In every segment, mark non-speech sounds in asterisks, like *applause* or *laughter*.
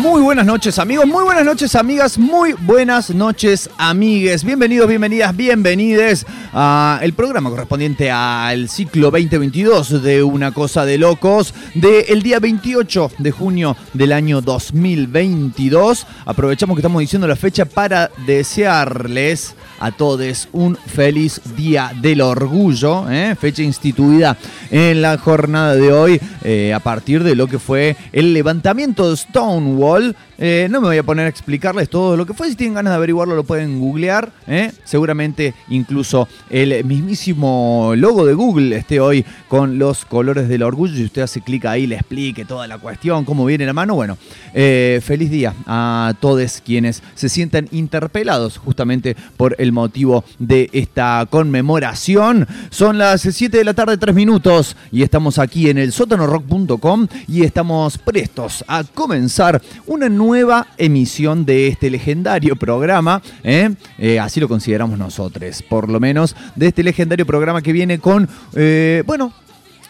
Muy buenas noches amigos, muy buenas noches amigas, muy buenas noches amigues. Bienvenidos, bienvenidas, bienvenides al programa correspondiente al ciclo 2022 de Una Cosa de Locos del día 28 de junio del año 2022. Aprovechamos que estamos diciendo la fecha para desearles a todos un feliz Día del Orgullo, ¿eh? fecha instituida en la jornada de hoy eh, a partir de lo que fue el levantamiento de Stonewall eh, no me voy a poner a explicarles todo lo que fue. Si tienen ganas de averiguarlo, lo pueden googlear. ¿eh? Seguramente incluso el mismísimo logo de Google esté hoy con los colores del orgullo. Si usted hace clic ahí, le explique toda la cuestión, cómo viene la mano. Bueno, eh, feliz día a todos quienes se sientan interpelados justamente por el motivo de esta conmemoración. Son las 7 de la tarde, 3 minutos, y estamos aquí en el sótanorock.com y estamos prestos a comenzar una nueva nueva emisión de este legendario programa, ¿eh? Eh, así lo consideramos nosotros, por lo menos, de este legendario programa que viene con, eh, bueno,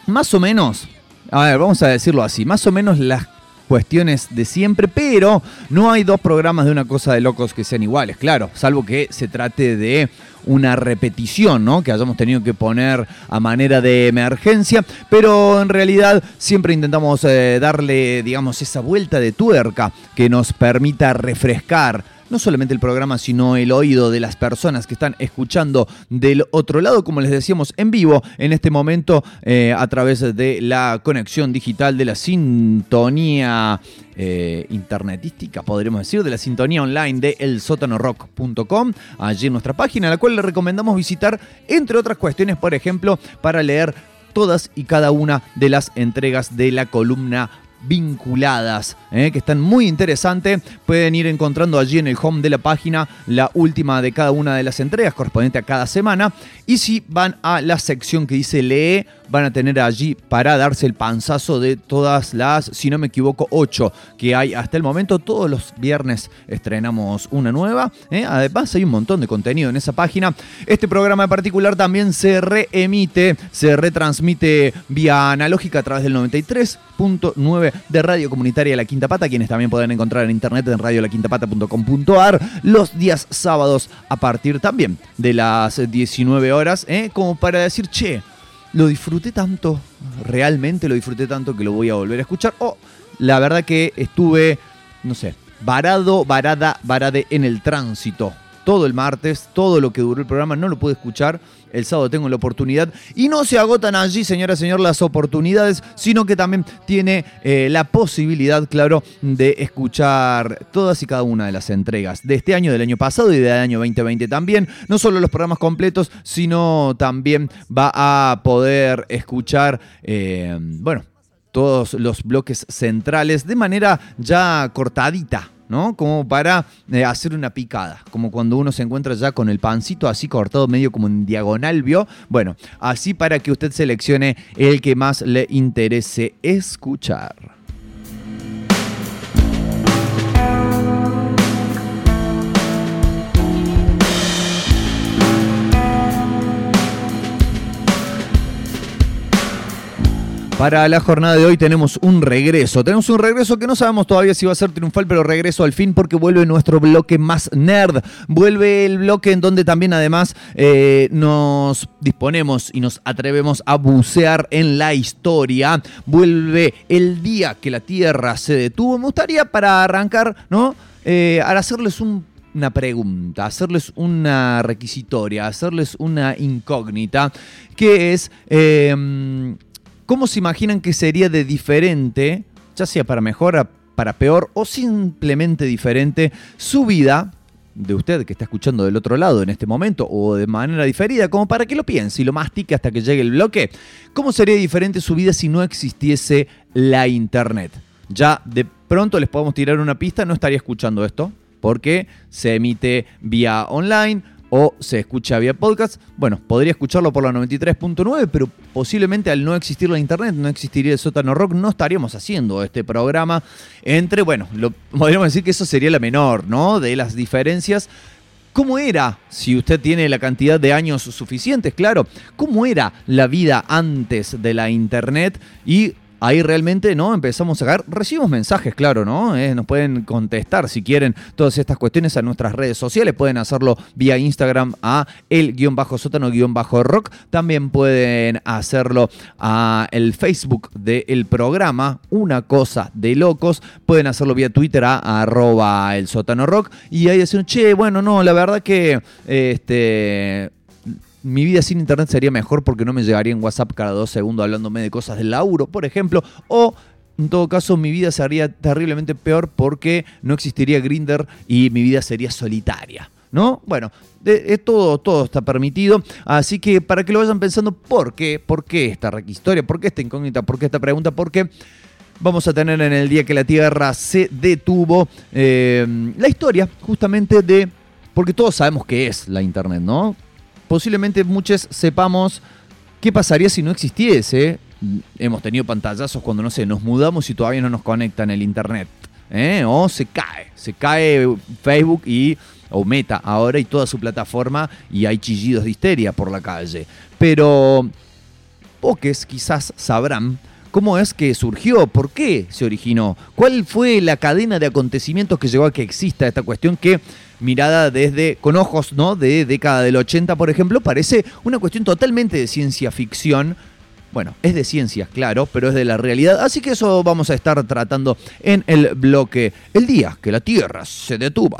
más o menos, a ver, vamos a decirlo así, más o menos las cuestiones de siempre, pero no hay dos programas de una cosa de locos que sean iguales, claro, salvo que se trate de una repetición, ¿no? Que hayamos tenido que poner a manera de emergencia, pero en realidad siempre intentamos eh, darle, digamos, esa vuelta de tuerca que nos permita refrescar no solamente el programa, sino el oído de las personas que están escuchando del otro lado, como les decíamos, en vivo en este momento eh, a través de la conexión digital de la sintonía eh, internetística, podríamos decir, de la sintonía online de elsotanorock.com, allí en nuestra página, la cual le recomendamos visitar, entre otras cuestiones, por ejemplo, para leer todas y cada una de las entregas de la columna vinculadas, ¿eh? que están muy interesantes. Pueden ir encontrando allí en el home de la página la última de cada una de las entregas correspondiente a cada semana. Y si van a la sección que dice lee, van a tener allí para darse el panzazo de todas las, si no me equivoco, ocho que hay hasta el momento. Todos los viernes estrenamos una nueva. ¿eh? Además hay un montón de contenido en esa página. Este programa en particular también se reemite, se retransmite vía analógica a través del 93.9 de Radio Comunitaria La Quinta Pata, quienes también pueden encontrar en internet en radiolaquintapata.com.ar los días sábados a partir también de las 19 horas, ¿eh? como para decir, che, lo disfruté tanto, realmente lo disfruté tanto que lo voy a volver a escuchar. O la verdad que estuve, no sé, varado, varada, varade en el tránsito. Todo el martes, todo lo que duró el programa, no lo pude escuchar el sábado tengo la oportunidad. Y no se agotan allí, señora, señor, las oportunidades, sino que también tiene eh, la posibilidad, claro, de escuchar todas y cada una de las entregas de este año, del año pasado y del año 2020 también. No solo los programas completos, sino también va a poder escuchar, eh, bueno, todos los bloques centrales de manera ya cortadita ¿no? Como para eh, hacer una picada, como cuando uno se encuentra ya con el pancito así cortado medio como en diagonal, ¿vio? Bueno, así para que usted seleccione el que más le interese escuchar. Para la jornada de hoy tenemos un regreso. Tenemos un regreso que no sabemos todavía si va a ser triunfal, pero regreso al fin porque vuelve nuestro bloque más nerd. Vuelve el bloque en donde también además eh, nos disponemos y nos atrevemos a bucear en la historia. Vuelve el día que la Tierra se detuvo. Me gustaría para arrancar, ¿no? Eh, hacerles una pregunta, hacerles una requisitoria, hacerles una incógnita, que es... Em, ¿Cómo se imaginan que sería de diferente, ya sea para mejor, para peor o simplemente diferente, su vida de usted que está escuchando del otro lado en este momento o de manera diferida, como para que lo piense y lo mastique hasta que llegue el bloque? ¿Cómo sería diferente su vida si no existiese la Internet? Ya de pronto les podemos tirar una pista, no estaría escuchando esto porque se emite vía online o se escucha vía podcast, bueno, podría escucharlo por la 93.9, pero posiblemente al no existir la internet, no existiría el sótano rock, no estaríamos haciendo este programa entre, bueno, lo, podríamos decir que eso sería la menor, ¿no? De las diferencias. ¿Cómo era, si usted tiene la cantidad de años suficientes, claro, cómo era la vida antes de la internet y ahí realmente no empezamos a sacar. Recibimos mensajes, claro, ¿no? Eh, nos pueden contestar si quieren todas estas cuestiones a nuestras redes sociales. Pueden hacerlo vía Instagram a el guion bajo sótano guion bajo rock. También pueden hacerlo a el Facebook del programa, una cosa de locos. Pueden hacerlo vía Twitter a arroba el sótano rock. Y ahí decir, che, bueno, no, la verdad que este mi vida sin internet sería mejor porque no me llegaría en WhatsApp cada dos segundos hablándome de cosas del laburo, por ejemplo, o en todo caso mi vida sería terriblemente peor porque no existiría Grinder y mi vida sería solitaria. ¿No? Bueno, todo, todo está permitido. Así que para que lo vayan pensando, ¿por qué? ¿Por qué esta historia? ¿Por qué esta incógnita? ¿Por qué esta pregunta? Porque vamos a tener en el día que la Tierra se detuvo eh, la historia justamente de. Porque todos sabemos qué es la Internet, ¿no? Posiblemente muchos sepamos qué pasaría si no existiese. Hemos tenido pantallazos cuando, no sé, nos mudamos y todavía no nos conectan el internet. ¿eh? O se cae, se cae Facebook y o Meta ahora y toda su plataforma y hay chillidos de histeria por la calle. Pero pocos quizás sabrán cómo es que surgió, por qué se originó, cuál fue la cadena de acontecimientos que llegó a que exista esta cuestión que mirada desde, con ojos, ¿no? De década del 80, por ejemplo, parece una cuestión totalmente de ciencia ficción. Bueno, es de ciencias, claro, pero es de la realidad. Así que eso vamos a estar tratando en el bloque El día que la Tierra se detuvo.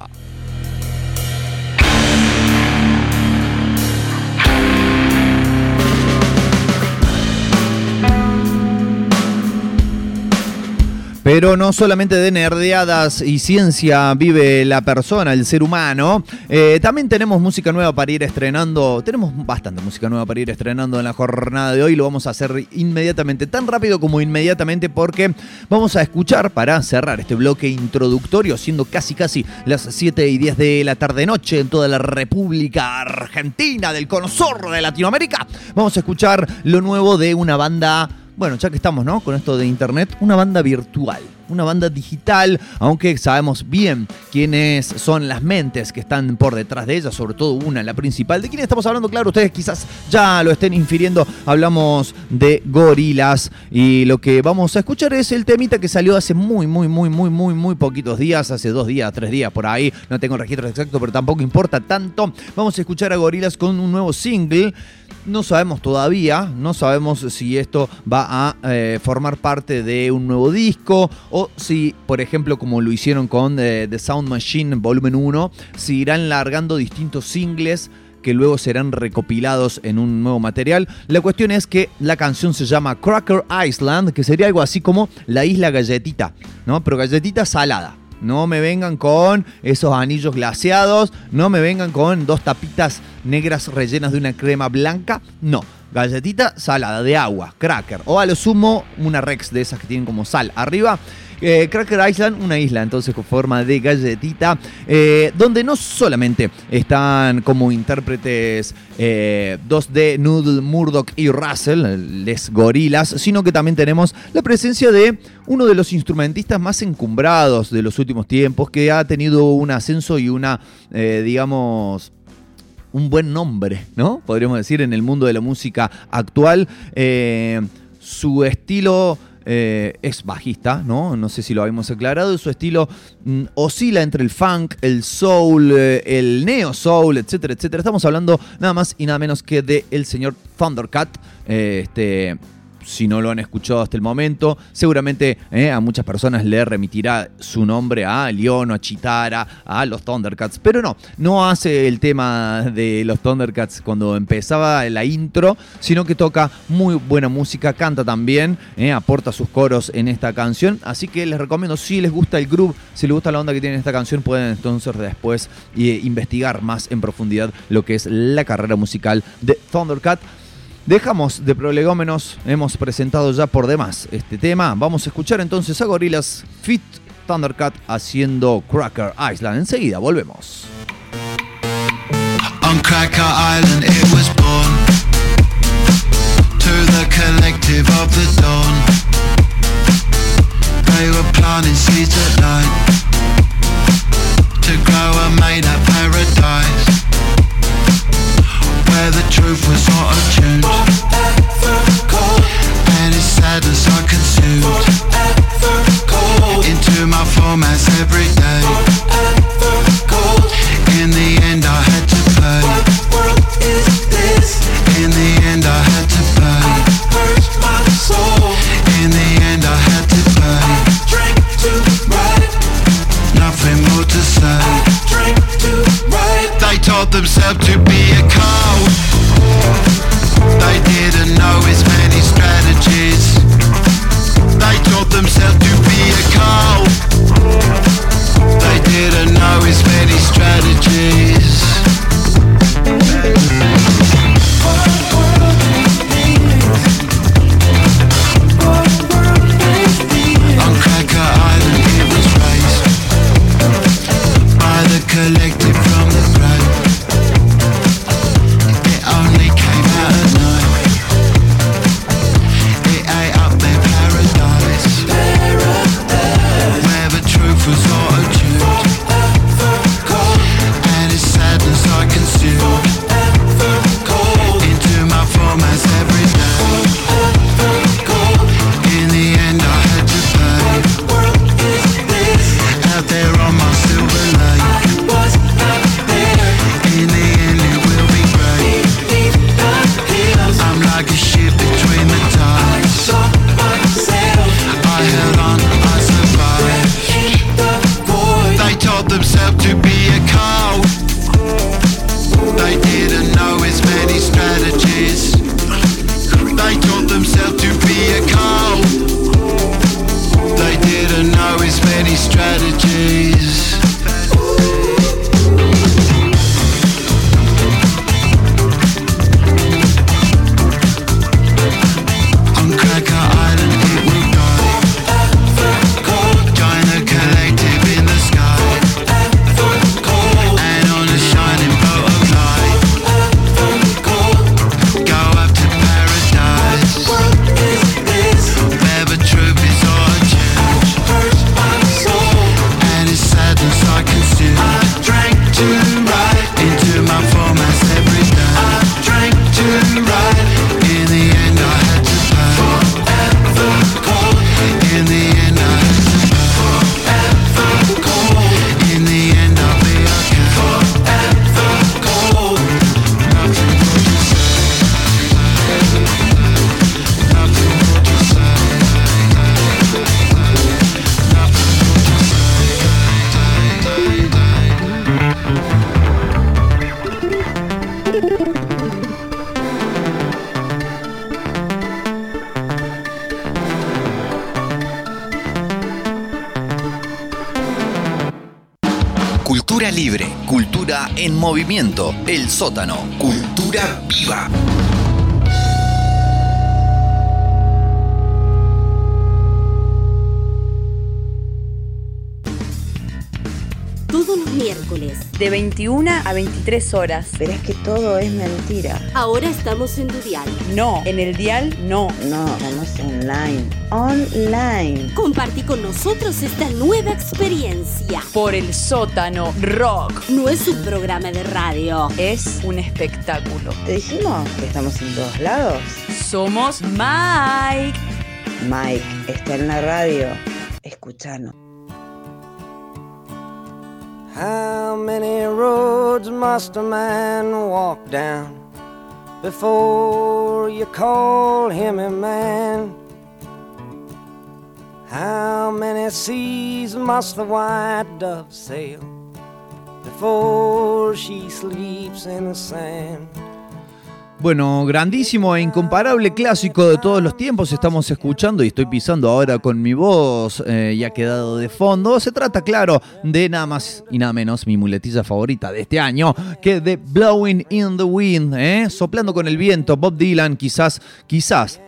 Pero no solamente de nerdeadas y ciencia vive la persona, el ser humano. Eh, también tenemos música nueva para ir estrenando. Tenemos bastante música nueva para ir estrenando en la jornada de hoy. Lo vamos a hacer inmediatamente, tan rápido como inmediatamente, porque vamos a escuchar para cerrar este bloque introductorio, siendo casi casi las 7 y 10 de la tarde-noche en toda la República Argentina, del cono de Latinoamérica. Vamos a escuchar lo nuevo de una banda bueno, ya que estamos, ¿no? Con esto de internet, una banda virtual, una banda digital, aunque sabemos bien quiénes son las mentes que están por detrás de ella, sobre todo una, la principal. ¿De quién estamos hablando? Claro, ustedes quizás ya lo estén infiriendo. Hablamos de gorilas y lo que vamos a escuchar es el temita que salió hace muy, muy, muy, muy, muy, muy poquitos días, hace dos días, tres días por ahí. No tengo el registro exacto, pero tampoco importa tanto. Vamos a escuchar a gorilas con un nuevo single. No sabemos todavía, no sabemos si esto va a eh, formar parte de un nuevo disco o si, por ejemplo, como lo hicieron con eh, The Sound Machine Volumen 1, si irán largando distintos singles que luego serán recopilados en un nuevo material. La cuestión es que la canción se llama Cracker Island, que sería algo así como la isla galletita, ¿no? Pero galletita salada. No me vengan con esos anillos glaseados, no me vengan con dos tapitas negras rellenas de una crema blanca, no. Galletita salada de agua, cracker, o a lo sumo una Rex de esas que tienen como sal arriba. Eh, cracker Island, una isla entonces con forma de galletita, eh, donde no solamente están como intérpretes 2D eh, Noodle, Murdoch y Russell, les gorilas, sino que también tenemos la presencia de uno de los instrumentistas más encumbrados de los últimos tiempos, que ha tenido un ascenso y una, digamos, un buen nombre, ¿no? Podríamos decir, en el mundo de la música actual su estilo eh, es bajista, ¿no? No sé si lo habíamos aclarado. Su estilo mm, oscila entre el funk, el soul, eh, el neo soul, etcétera, etcétera. Estamos hablando nada más y nada menos que de el señor Thundercat. Eh, este si no lo han escuchado hasta el momento. Seguramente eh, a muchas personas le remitirá su nombre a León, a Chitara, a los Thundercats. Pero no, no hace el tema de los Thundercats cuando empezaba la intro, sino que toca muy buena música, canta también, eh, aporta sus coros en esta canción. Así que les recomiendo, si les gusta el groove, si les gusta la onda que tiene esta canción, pueden entonces después eh, investigar más en profundidad lo que es la carrera musical de Thundercat. Dejamos de prolegómenos, hemos presentado ya por demás este tema. Vamos a escuchar entonces a Gorillaz Fit Thundercat haciendo Cracker Island. Enseguida volvemos. To grow a Where the truth was auto-tuned And its sadness I consumed. Into my every day. In the end I had to pay In the end I had to pay In the end I had to pay Nothing more to say. I to They taught themselves to be el sótano, de 21 a 23 horas. Pero es que todo es mentira. Ahora estamos en Dudial. No, en el dial no. No, estamos online. Online. Compartí con nosotros esta nueva experiencia. Por el sótano rock. No es un programa de radio. Es un espectáculo. ¿Te dijimos que estamos en todos lados? Somos Mike. Mike está en la radio. Escuchanos. How many roads must a man walk down before you call him a man? How many seas must the white dove sail before she sleeps in the sand? Bueno, grandísimo e incomparable clásico de todos los tiempos estamos escuchando y estoy pisando ahora con mi voz eh, y ha quedado de fondo. Se trata, claro, de nada más y nada menos mi muletilla favorita de este año que de Blowing in the Wind, ¿eh? soplando con el viento. Bob Dylan, quizás, quizás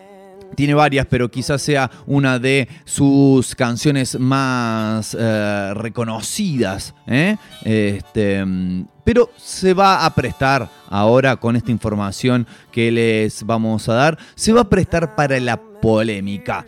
tiene varias, pero quizás sea una de sus canciones más eh, reconocidas. ¿eh? Este, mm, pero se va a prestar ahora con esta información que les vamos a dar, se va a prestar para la polémica.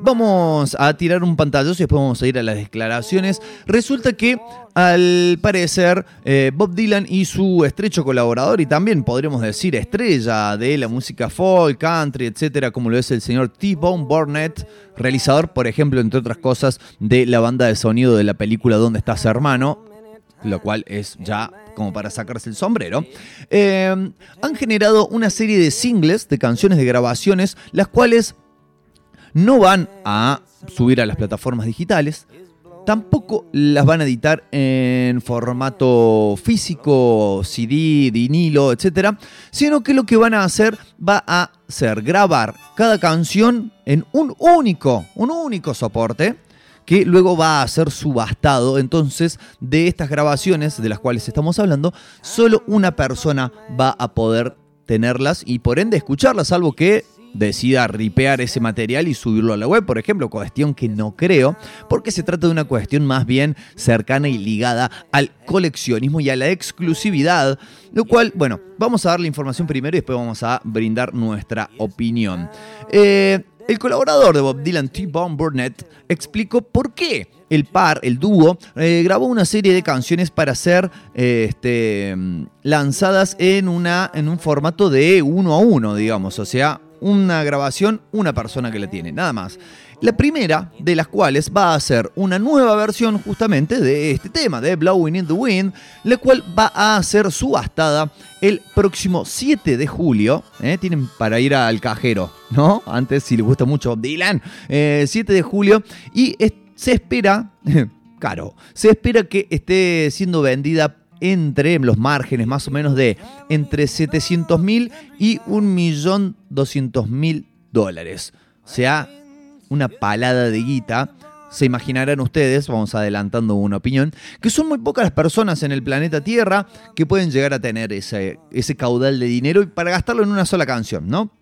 Vamos a tirar un pantallazo y después vamos a ir a las declaraciones. Resulta que, al parecer, eh, Bob Dylan y su estrecho colaborador, y también podríamos decir estrella de la música folk, country, etcétera, como lo es el señor T-Bone Burnett, realizador, por ejemplo, entre otras cosas, de la banda de sonido de la película ¿Dónde estás, hermano? Lo cual es ya como para sacarse el sombrero, eh, han generado una serie de singles, de canciones, de grabaciones, las cuales no van a subir a las plataformas digitales, tampoco las van a editar en formato físico, CD, vinilo, etc. Sino que lo que van a hacer va a ser grabar cada canción en un único, un único soporte que luego va a ser subastado. Entonces, de estas grabaciones de las cuales estamos hablando, solo una persona va a poder tenerlas y por ende escucharlas, salvo que decida ripear ese material y subirlo a la web, por ejemplo, cuestión que no creo, porque se trata de una cuestión más bien cercana y ligada al coleccionismo y a la exclusividad, lo cual, bueno, vamos a dar la información primero y después vamos a brindar nuestra opinión. Eh, el colaborador de Bob Dylan, T-Bone Burnett, explicó por qué el par, el dúo, eh, grabó una serie de canciones para ser eh, este, lanzadas en, en un formato de uno a uno, digamos, o sea, una grabación, una persona que la tiene, nada más. La primera de las cuales va a ser una nueva versión justamente de este tema, de Blowing in the Wind, la cual va a ser subastada el próximo 7 de julio. ¿eh? Tienen para ir al cajero, ¿no? Antes, si les gusta mucho Dylan, eh, 7 de julio. Y se espera, *laughs* caro, se espera que esté siendo vendida entre los márgenes más o menos de entre 700 mil y 1.200.000 dólares. O sea, una palada de guita. Se imaginarán ustedes, vamos adelantando una opinión, que son muy pocas las personas en el planeta Tierra que pueden llegar a tener ese, ese caudal de dinero y para gastarlo en una sola canción, ¿no?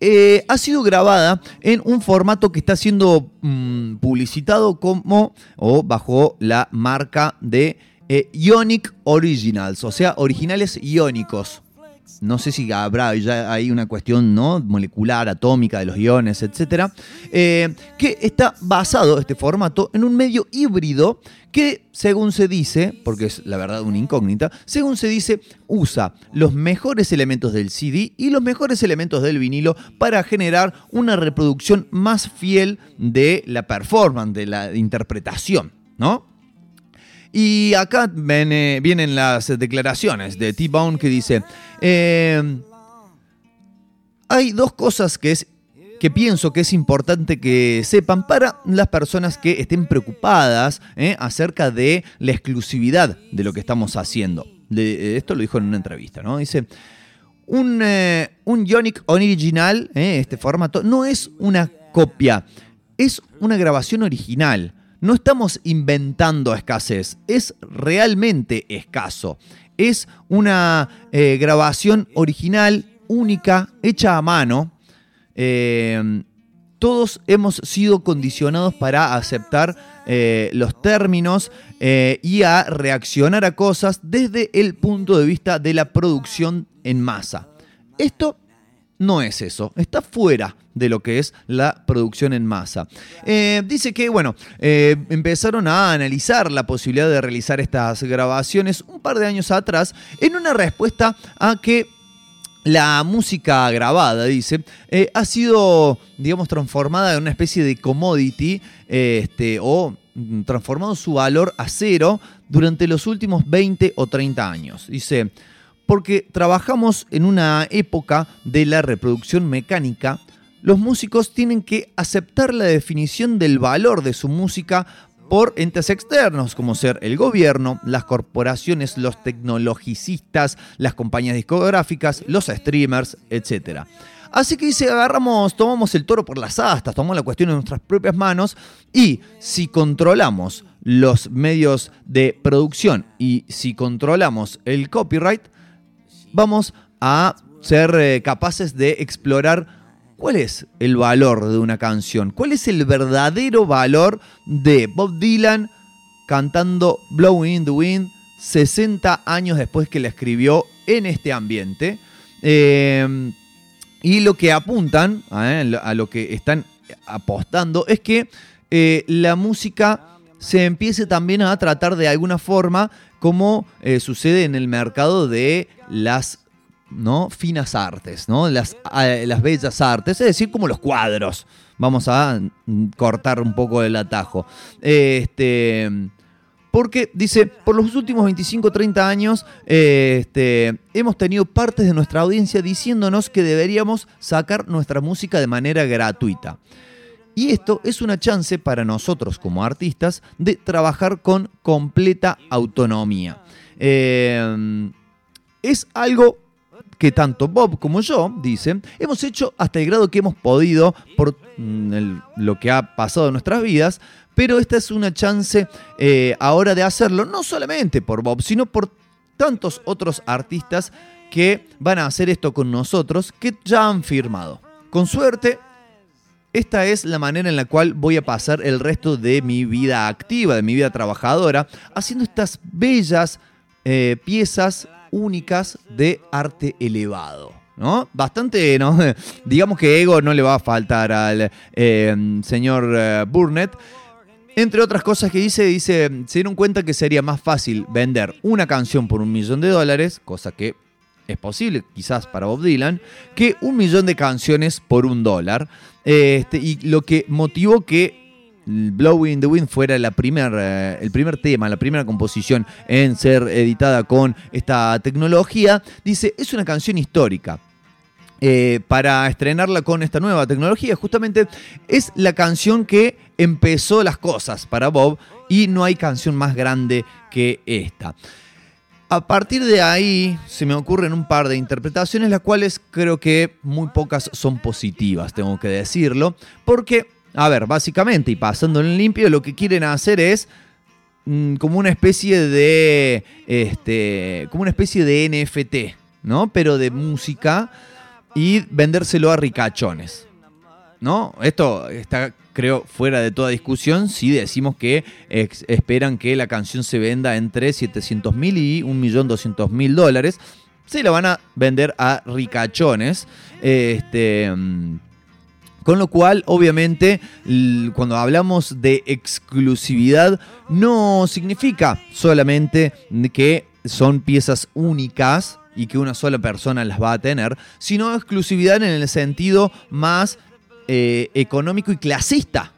Eh, ha sido grabada en un formato que está siendo mm, publicitado como o bajo la marca de eh, Ionic Originals, o sea, originales iónicos. No sé si habrá ya hay una cuestión ¿no? molecular, atómica de los iones, etcétera, eh, que está basado este formato en un medio híbrido que, según se dice, porque es la verdad una incógnita, según se dice, usa los mejores elementos del CD y los mejores elementos del vinilo para generar una reproducción más fiel de la performance, de la interpretación, ¿no? Y acá viene- vienen las declaraciones de T-Bone que dice, eh, hay dos cosas que, es, que pienso que es importante que sepan para las personas que estén preocupadas eh, acerca de la exclusividad de lo que estamos haciendo. De- esto lo dijo en una entrevista, ¿no? Dice, un, eh, un Ionic original, eh, este formato, no es una copia, es una grabación original. No estamos inventando escasez, es realmente escaso. Es una eh, grabación original, única, hecha a mano. Eh, todos hemos sido condicionados para aceptar eh, los términos eh, y a reaccionar a cosas desde el punto de vista de la producción en masa. Esto no es eso, está fuera de lo que es la producción en masa. Eh, dice que, bueno, eh, empezaron a analizar la posibilidad de realizar estas grabaciones un par de años atrás en una respuesta a que la música grabada, dice, eh, ha sido, digamos, transformada en una especie de commodity este, o transformado su valor a cero durante los últimos 20 o 30 años. Dice, porque trabajamos en una época de la reproducción mecánica, los músicos tienen que aceptar la definición del valor de su música por entes externos, como ser el gobierno, las corporaciones, los tecnologicistas, las compañías discográficas, los streamers, etc. Así que dice, agarramos, tomamos el toro por las astas, tomamos la cuestión en nuestras propias manos y si controlamos los medios de producción y si controlamos el copyright, vamos a ser eh, capaces de explorar cuál es el valor de una canción, cuál es el verdadero valor de Bob Dylan cantando Blowing in the Wind 60 años después que la escribió en este ambiente. Eh, y lo que apuntan, eh, a lo que están apostando, es que eh, la música se empiece también a tratar de alguna forma como eh, sucede en el mercado de las finas artes, ¿no? Las, eh, las bellas artes, es decir, como los cuadros. Vamos a mm, cortar un poco el atajo. Este, porque dice, por los últimos 25 30 años este, hemos tenido partes de nuestra audiencia diciéndonos que deberíamos sacar nuestra música de manera gratuita. Y esto es una chance para nosotros como artistas de trabajar con completa autonomía. Eh, es algo que tanto Bob como yo, dicen, hemos hecho hasta el grado que hemos podido por mm, lo que ha pasado en nuestras vidas, pero esta es una chance eh, ahora de hacerlo, no solamente por Bob, sino por tantos otros artistas que van a hacer esto con nosotros, que ya han firmado. Con suerte, esta es la manera en la cual voy a pasar el resto de mi vida activa, de mi vida trabajadora, haciendo estas bellas eh, piezas únicas de arte elevado. ¿No? Bastante, ¿no? *laughs* Digamos que ego no le va a faltar al eh, señor eh, Burnett. Entre otras cosas que dice, dice, se dieron cuenta que sería más fácil vender una canción por un millón de dólares, cosa que es posible quizás para Bob Dylan, que un millón de canciones por un dólar. Este, y lo que motivó que Blowing in the Wind fuera la primer, eh, el primer tema, la primera composición en ser editada con esta tecnología, dice, es una canción histórica. Eh, para estrenarla con esta nueva tecnología, justamente es la canción que empezó las cosas para Bob y no hay canción más grande que esta. A partir de ahí se me ocurren un par de interpretaciones, las cuales creo que muy pocas son positivas, tengo que decirlo, porque, a ver, básicamente, y pasando en limpio, lo que quieren hacer es mm, como una especie de, este, como una especie de NFT, ¿no? Pero de música y vendérselo a ricachones. ¿No? Esto está, creo, fuera de toda discusión si decimos que esperan que la canción se venda entre 700 mil y 1.200.000 dólares. Se la van a vender a ricachones. Este. Con lo cual, obviamente, cuando hablamos de exclusividad, no significa solamente que son piezas únicas y que una sola persona las va a tener, sino exclusividad en el sentido más eh, económico y clasista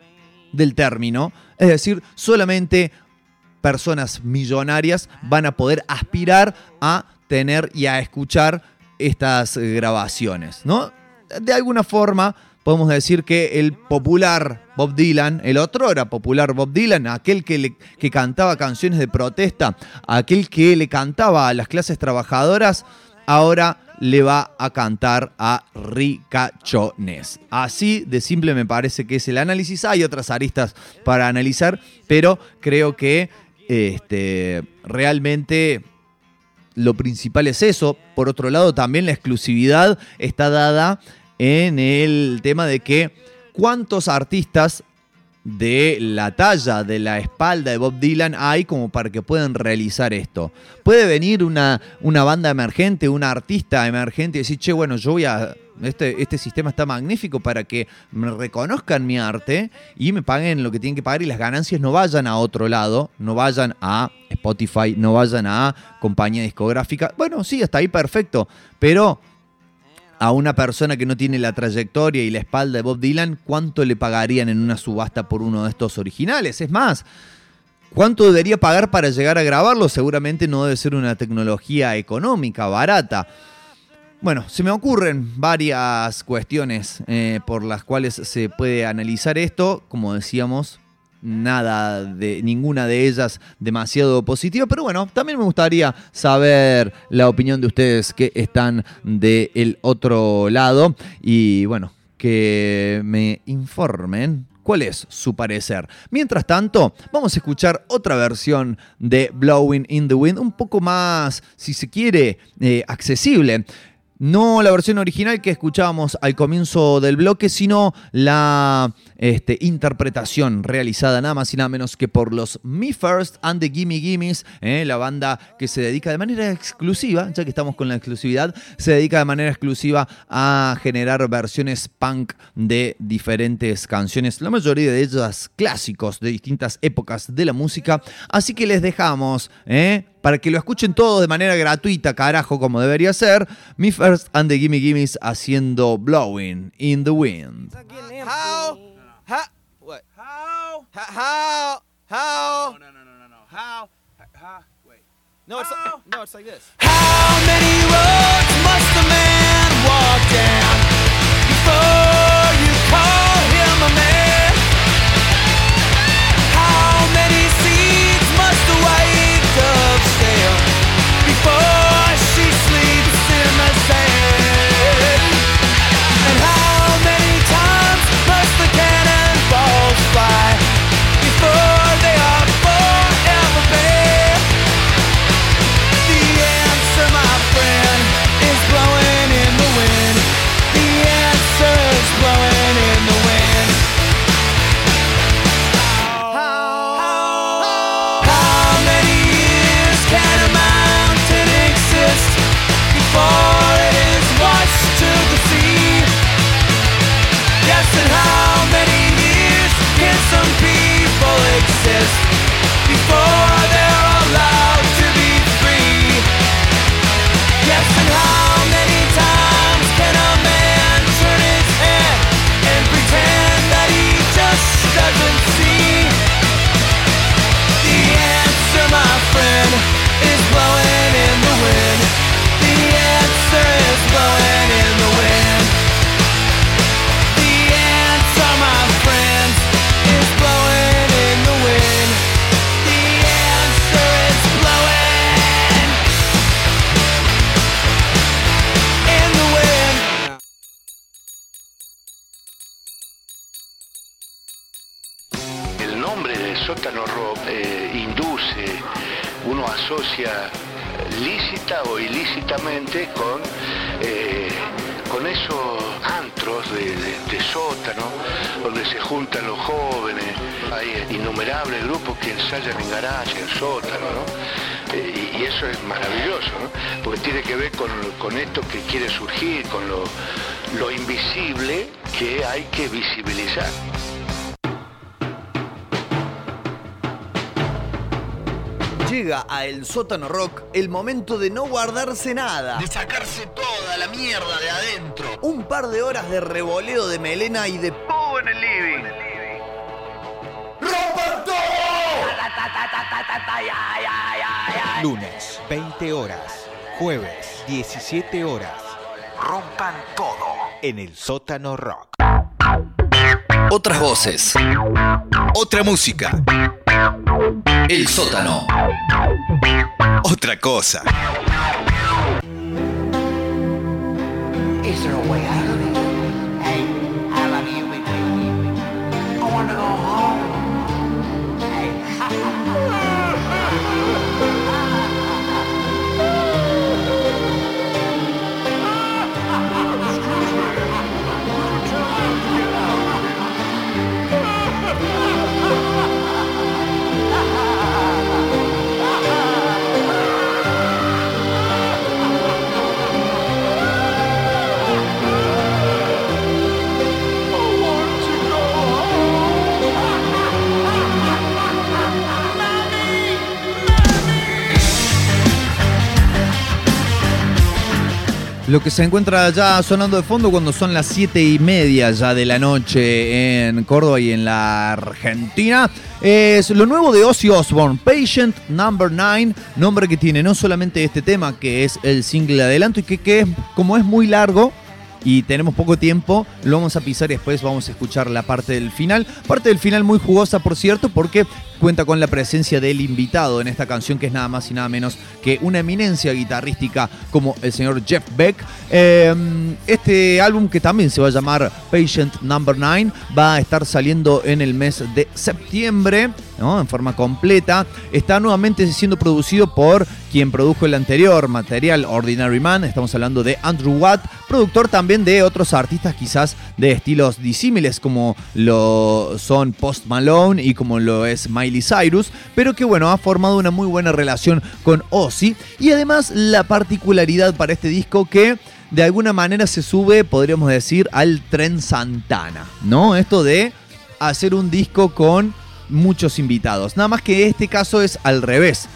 del término. Es decir, solamente personas millonarias van a poder aspirar a tener y a escuchar estas eh, grabaciones, ¿no? De alguna forma podemos decir que el popular Bob Dylan, el otrora popular Bob Dylan, aquel que, que cantaba canciones de protesta, aquel que le cantaba a las clases trabajadoras, ahora le va a cantar a ricachones. Así de simple me parece que es el análisis. Hay otras aristas para analizar, pero creo que este, realmente lo principal es eso. Por otro lado, también la exclusividad está dada en el tema de que cuántos artistas de la talla, de la espalda de Bob Dylan hay como para que puedan realizar esto. Puede venir una, una banda emergente, un artista emergente y decir, che, bueno, yo voy a... Este, este sistema está magnífico para que me reconozcan mi arte y me paguen lo que tienen que pagar y las ganancias no vayan a otro lado, no vayan a Spotify, no vayan a compañía discográfica. Bueno, sí, hasta ahí perfecto, pero a una persona que no tiene la trayectoria y la espalda de Bob Dylan, ¿cuánto le pagarían en una subasta por uno de estos originales? Es más, ¿cuánto debería pagar para llegar a grabarlo? Seguramente no debe ser una tecnología económica, barata. Bueno, se me ocurren varias cuestiones eh, por las cuales se puede analizar esto. Como decíamos, nada de ninguna de ellas demasiado positiva, pero bueno, también me gustaría saber la opinión de ustedes que están del otro lado y bueno, que me informen cuál es su parecer. Mientras tanto, vamos a escuchar otra versión de Blowing in the Wind, un poco más, si se quiere, eh, accesible. No la versión original que escuchábamos al comienzo del bloque, sino la este, interpretación realizada nada más y nada menos que por los Me First and the Gimme Gimmes, eh, la banda que se dedica de manera exclusiva, ya que estamos con la exclusividad, se dedica de manera exclusiva a generar versiones punk de diferentes canciones, la mayoría de ellas clásicos de distintas épocas de la música. Así que les dejamos, eh, para que lo escuchen todos de manera gratuita, carajo, como debería ser, Me First and the Gimme Gimmes haciendo Blowing in the Wind. How? How? What? How? How? How? No, no, no, no, no. How? How? Wait. No, it's like, no, it's like this. How many roads must a man walk down before before. Sótano Rock el momento de no guardarse nada. De sacarse toda la mierda de adentro. Un par de horas de revoleo de melena y de pogo en el living. Lunes, 20 horas. Jueves, 17 horas. Rompan todo en el sótano rock. Otras voces. Otra música. El sótano. Otra cosa. Lo que se encuentra ya sonando de fondo cuando son las siete y media ya de la noche en Córdoba y en la Argentina es lo nuevo de Ozzy Osbourne, Patient Number 9, nombre que tiene no solamente este tema que es el single de adelanto y que, que como es muy largo y tenemos poco tiempo, lo vamos a pisar y después vamos a escuchar la parte del final. Parte del final muy jugosa, por cierto, porque cuenta con la presencia del invitado en esta canción, que es nada más y nada menos que una eminencia guitarrística como el señor Jeff Beck. Eh, este álbum, que también se va a llamar Patient Number 9, va a estar saliendo en el mes de septiembre, en forma completa. Está nuevamente siendo producido por quien produjo el anterior material, Ordinary Man. Estamos hablando de Andrew Watt, productor también de otros artistas quizás de estilos disímiles como lo son Post Malone y como lo es Miley Cyrus, pero que bueno, ha formado una muy buena relación con Ozzy y además la particularidad para este disco que de alguna manera se sube, podríamos decir, al tren Santana, ¿no? Esto de hacer un disco con muchos invitados. Nada más que este caso es al revés.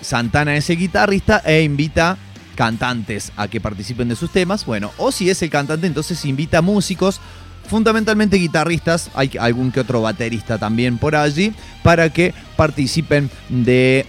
Santana es el guitarrista e invita cantantes a que participen de sus temas. Bueno, o si es el cantante, entonces invita músicos, fundamentalmente guitarristas, hay algún que otro baterista también por allí, para que participen de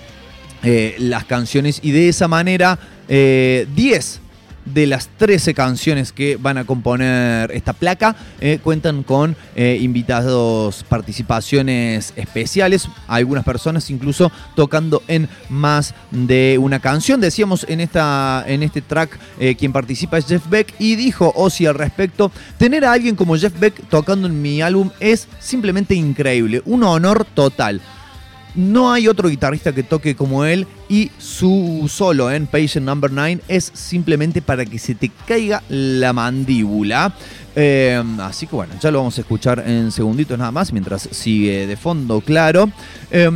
eh, las canciones y de esa manera eh, 10 de las 13 canciones que van a componer esta placa eh, cuentan con eh, invitados, participaciones especiales, algunas personas incluso tocando en más de una canción. Decíamos en, esta, en este track eh, quien participa es Jeff Beck y dijo Ozzy al respecto, tener a alguien como Jeff Beck tocando en mi álbum es simplemente increíble, un honor total. No hay otro guitarrista que toque como él y su solo en Patient Number 9 es simplemente para que se te caiga la mandíbula. Eh, así que bueno, ya lo vamos a escuchar en segunditos nada más mientras sigue de fondo, claro. Eh,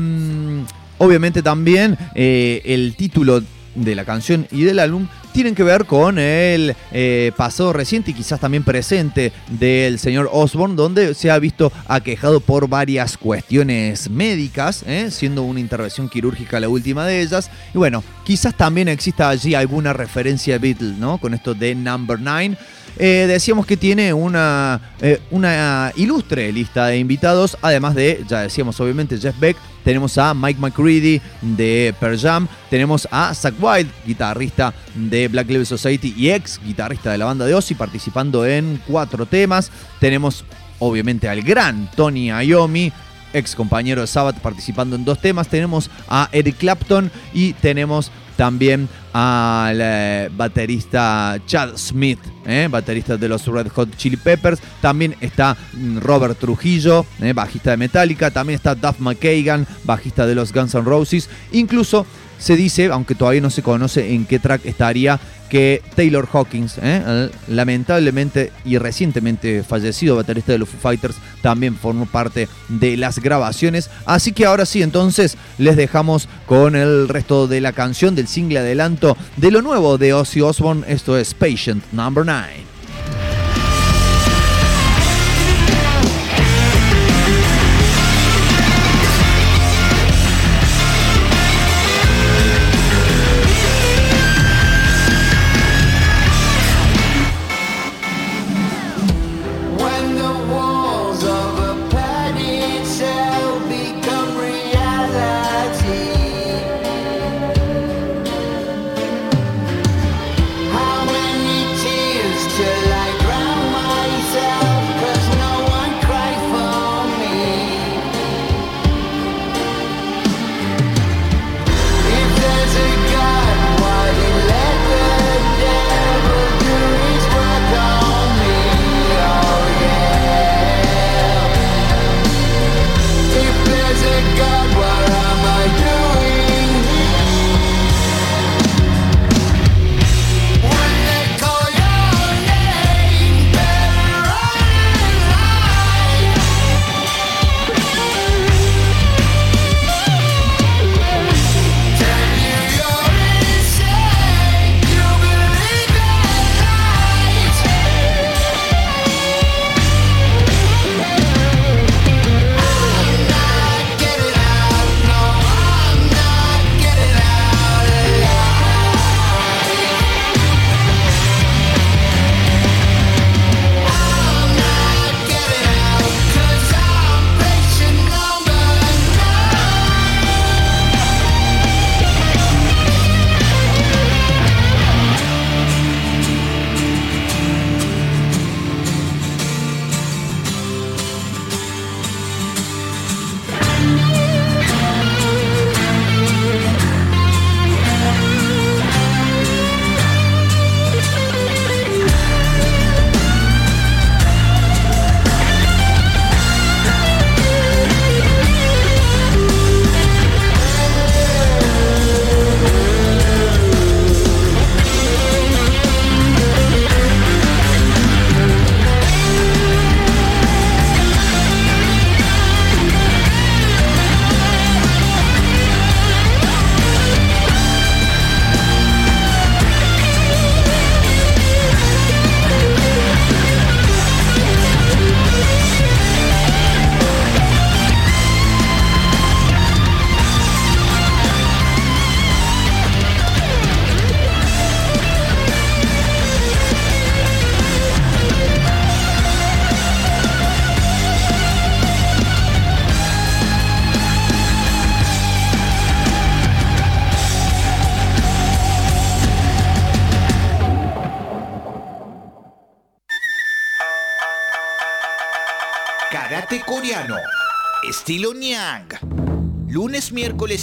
obviamente también eh, el título de la canción y del álbum tienen que ver con el eh, pasado reciente y quizás también presente del señor Osborne, donde se ha visto aquejado por varias cuestiones médicas, ¿eh? siendo una intervención quirúrgica la última de ellas. Y bueno, quizás también exista allí alguna referencia a Beatles, ¿no? Con esto de Number 9. Eh, decíamos que tiene una, eh, una ilustre lista de invitados, además de, ya decíamos obviamente, Jeff Beck, tenemos a Mike McCready de Pearl Jam, tenemos a Zach Wild, guitarrista de Black Label Society y ex guitarrista de la banda de Ozzy, participando en cuatro temas. Tenemos obviamente al gran Tony Iommi, ex compañero de Sabbath, participando en dos temas. Tenemos a Eric Clapton y tenemos también al eh, baterista Chad Smith, eh, baterista de los Red Hot Chili Peppers. También está mm, Robert Trujillo, eh, bajista de Metallica. También está Duff McKagan, bajista de los Guns N' Roses. Incluso se dice, aunque todavía no se conoce en qué track estaría, que Taylor Hawkins, eh, lamentablemente y recientemente fallecido baterista de los Foo Fighters, también formó parte de las grabaciones. Así que ahora sí, entonces les dejamos con el resto de la canción del single adelanto de lo nuevo de Ozzy Osbourne. Esto es Patient Number 9.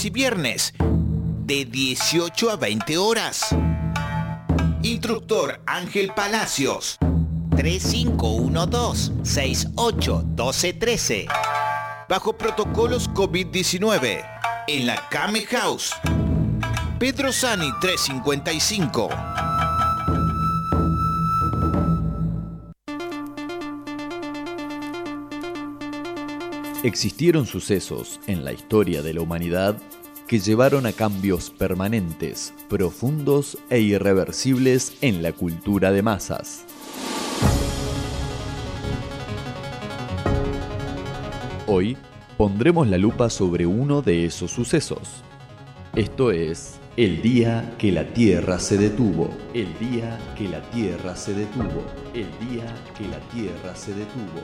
Y viernes, de 18 a 20 horas. Instructor Ángel Palacios, 3512-681213. Bajo protocolos COVID-19, en la Kame House. Pedro Sani 355. Existieron sucesos en la historia de la humanidad que llevaron a cambios permanentes, profundos e irreversibles en la cultura de masas. Hoy pondremos la lupa sobre uno de esos sucesos. Esto es el día que la Tierra se detuvo. El día que la Tierra se detuvo. El día que la Tierra se detuvo.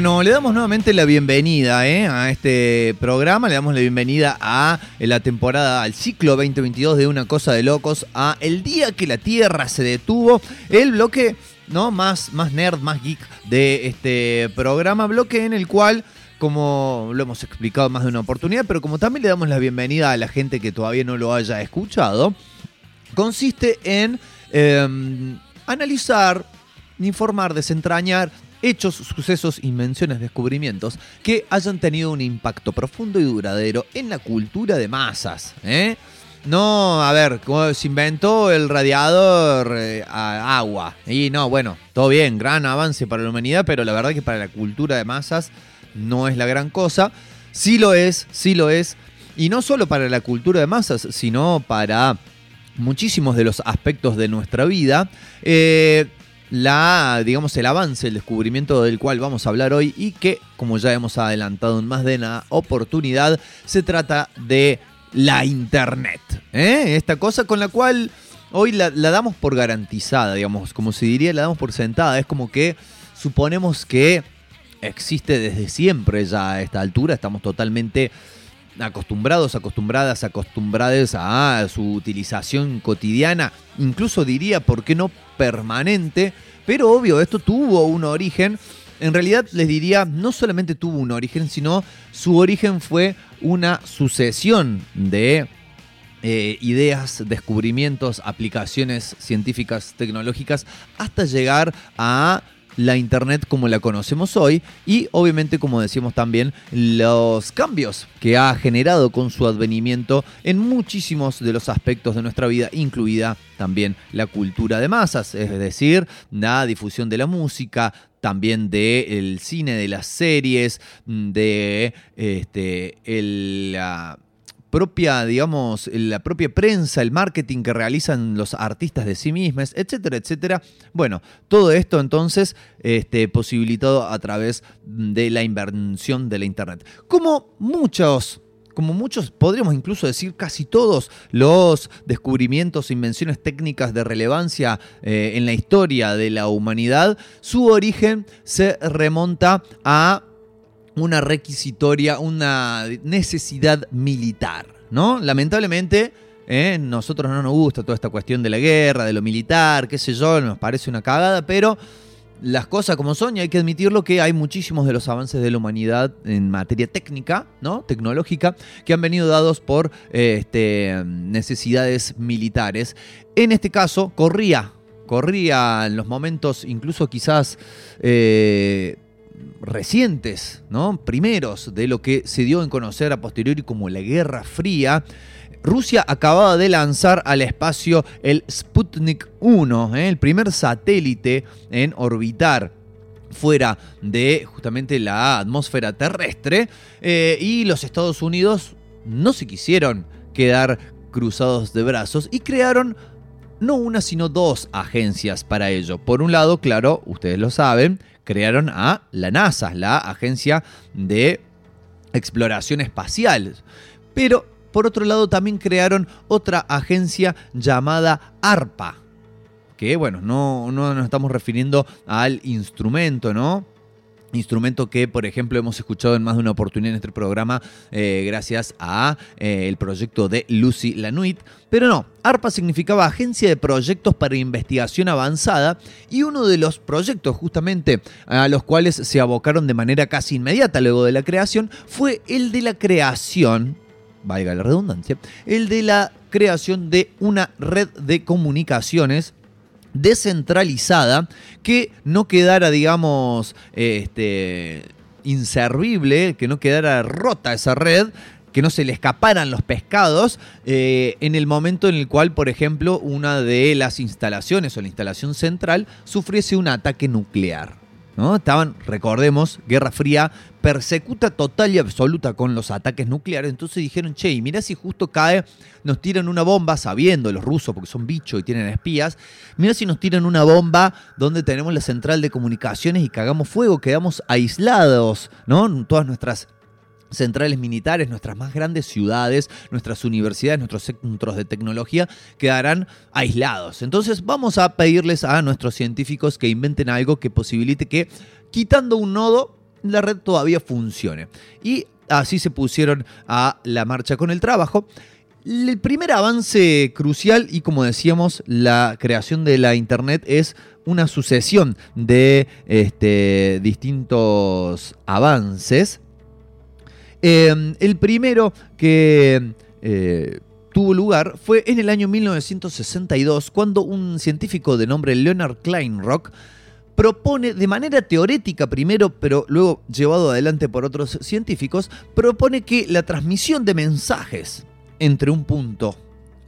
Bueno, le damos nuevamente la bienvenida ¿eh? a este programa, le damos la bienvenida a la temporada, al ciclo 2022 de Una Cosa de Locos, a El Día que la Tierra se detuvo, el bloque ¿no? más, más nerd, más geek de este programa, bloque en el cual como lo hemos explicado más de una oportunidad, pero como también le damos la bienvenida a la gente que todavía no lo haya escuchado, consiste en eh, analizar, informar, desentrañar hechos, sucesos, invenciones, descubrimientos que hayan tenido un impacto profundo y duradero en la cultura de masas. ¿eh? No, a ver, ¿cómo se inventó el radiador eh, a agua. Y no, bueno, todo bien, gran avance para la humanidad, pero la verdad que para la cultura de masas no es la gran cosa. Sí lo es, sí lo es. Y no solo para la cultura de masas, sino para muchísimos de los aspectos de nuestra vida. Eh, la, digamos, el avance, el descubrimiento del cual vamos a hablar hoy y que, como ya hemos adelantado en más de una oportunidad, se trata de la Internet. ¿eh? Esta cosa con la cual hoy la, la, damos por garantizada, digamos, como se diría, la damos por sentada. Es como que suponemos que existe desde siempre ya a esta altura, estamos totalmente acostumbrados, acostumbradas, acostumbradas a su utilización cotidiana, incluso diría, ¿por qué no permanente? Pero obvio, esto tuvo un origen. En realidad les diría, no solamente tuvo un origen, sino su origen fue una sucesión de eh, ideas, descubrimientos, aplicaciones científicas, tecnológicas, hasta llegar a la Internet como la conocemos hoy y obviamente como decíamos también los cambios que ha generado con su advenimiento en muchísimos de los aspectos de nuestra vida, incluida también la cultura de masas, es decir, la difusión de la música, también del cine, de las series, de este, propia, digamos, la propia prensa, el marketing que realizan los artistas de sí mismos, etcétera, etcétera. Bueno, todo esto entonces este, posibilitado a través de la invención de la Internet. Como muchos como muchos, podríamos incluso decir casi todos los descubrimientos invenciones técnicas de relevancia eh, en la historia de la humanidad, su origen se remonta a una requisitoria, una necesidad militar, ¿no? Lamentablemente, ¿eh? nosotros no nos gusta toda esta cuestión de la guerra, de lo militar, qué sé yo, nos parece una cagada, pero las cosas como son y hay que admitirlo que hay muchísimos de los avances de la humanidad en materia técnica, ¿no? Tecnológica, que han venido dados por este, necesidades militares. En este caso, corría, corría en los momentos incluso quizás... Eh, recientes, ¿no? primeros de lo que se dio en conocer a posteriori como la Guerra Fría, Rusia acababa de lanzar al espacio el Sputnik 1, ¿eh? el primer satélite en orbitar fuera de justamente la atmósfera terrestre eh, y los Estados Unidos no se quisieron quedar cruzados de brazos y crearon no una sino dos agencias para ello. Por un lado, claro, ustedes lo saben, crearon a la NASA, la Agencia de Exploración Espacial. Pero por otro lado también crearon otra agencia llamada ARPA, que bueno, no, no nos estamos refiriendo al instrumento, ¿no? Instrumento que, por ejemplo, hemos escuchado en más de una oportunidad en este programa eh, gracias a eh, el proyecto de Lucy Lanuit. Pero no, ARPA significaba Agencia de Proyectos para Investigación Avanzada y uno de los proyectos justamente a los cuales se abocaron de manera casi inmediata luego de la creación fue el de la creación, valga la redundancia, el de la creación de una red de comunicaciones descentralizada que no quedara, digamos, este, inservible, que no quedara rota esa red, que no se le escaparan los pescados eh, en el momento en el cual, por ejemplo, una de las instalaciones o la instalación central sufriese un ataque nuclear. ¿No? Estaban, recordemos, Guerra Fría, persecuta total y absoluta con los ataques nucleares. Entonces dijeron, che, y mirá si justo cae, nos tiran una bomba, sabiendo los rusos, porque son bichos y tienen espías, mira si nos tiran una bomba donde tenemos la central de comunicaciones y cagamos fuego, quedamos aislados, ¿no? Todas nuestras centrales militares, nuestras más grandes ciudades, nuestras universidades, nuestros centros de tecnología quedarán aislados. Entonces vamos a pedirles a nuestros científicos que inventen algo que posibilite que quitando un nodo la red todavía funcione. Y así se pusieron a la marcha con el trabajo. El primer avance crucial y como decíamos, la creación de la Internet es una sucesión de este, distintos avances eh, el primero que eh, tuvo lugar fue en el año 1962, cuando un científico de nombre Leonard Kleinrock propone de manera teórica primero, pero luego llevado adelante por otros científicos, propone que la transmisión de mensajes entre un punto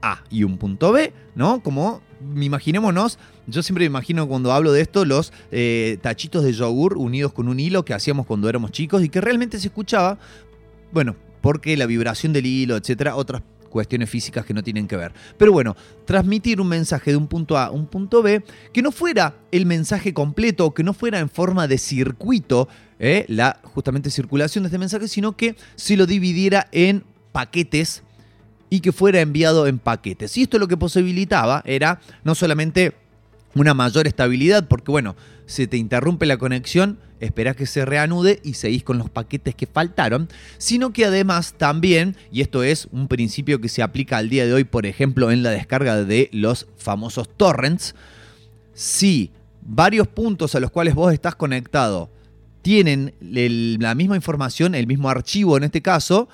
A y un punto B, ¿no? Como imaginémonos, yo siempre me imagino cuando hablo de esto los eh, tachitos de yogur unidos con un hilo que hacíamos cuando éramos chicos y que realmente se escuchaba, bueno, porque la vibración del hilo, etcétera, otras cuestiones físicas que no tienen que ver. Pero bueno, transmitir un mensaje de un punto A a un punto B, que no fuera el mensaje completo, que no fuera en forma de circuito, ¿eh? la justamente circulación de este mensaje, sino que se lo dividiera en paquetes y que fuera enviado en paquetes. Y esto lo que posibilitaba era no solamente una mayor estabilidad, porque bueno, se te interrumpe la conexión, esperás que se reanude y seguís con los paquetes que faltaron, sino que además también, y esto es un principio que se aplica al día de hoy, por ejemplo, en la descarga de los famosos torrents, si varios puntos a los cuales vos estás conectado tienen la misma información, el mismo archivo en este caso,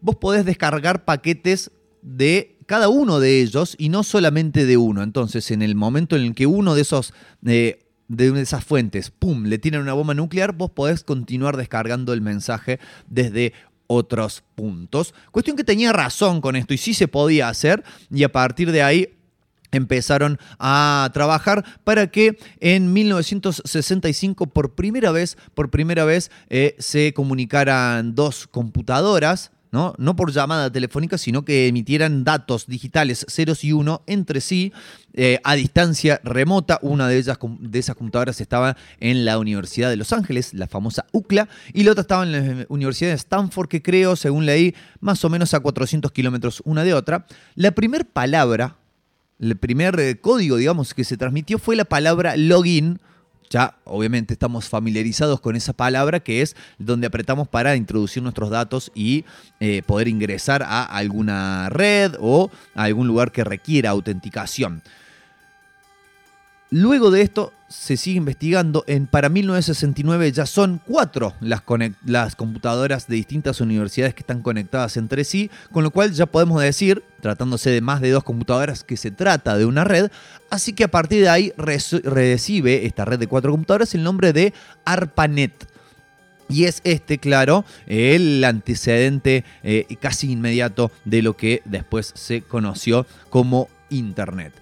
vos podés descargar paquetes de cada uno de ellos y no solamente de uno. Entonces, en el momento en el que uno de esos eh, de de esas fuentes, pum, le tienen una bomba nuclear, vos podés continuar descargando el mensaje desde otros puntos. Cuestión que tenía razón con esto y sí se podía hacer y a partir de ahí empezaron a trabajar para que en 1965 por primera vez, por primera vez eh, se comunicaran dos computadoras. ¿No? no por llamada telefónica, sino que emitieran datos digitales ceros y uno entre sí eh, a distancia remota. Una de, ellas, de esas computadoras estaba en la Universidad de Los Ángeles, la famosa UCLA, y la otra estaba en la Universidad de Stanford, que creo, según leí, más o menos a 400 kilómetros una de otra. La primera palabra el primer eh, código, digamos, que se transmitió fue la palabra login. Ya, obviamente, estamos familiarizados con esa palabra que es donde apretamos para introducir nuestros datos y eh, poder ingresar a alguna red o a algún lugar que requiera autenticación. Luego de esto se sigue investigando. En, para 1969 ya son cuatro las, las computadoras de distintas universidades que están conectadas entre sí, con lo cual ya podemos decir, tratándose de más de dos computadoras, que se trata de una red. Así que a partir de ahí recibe esta red de cuatro computadoras el nombre de ARPANET. Y es este, claro, el antecedente eh, casi inmediato de lo que después se conoció como Internet.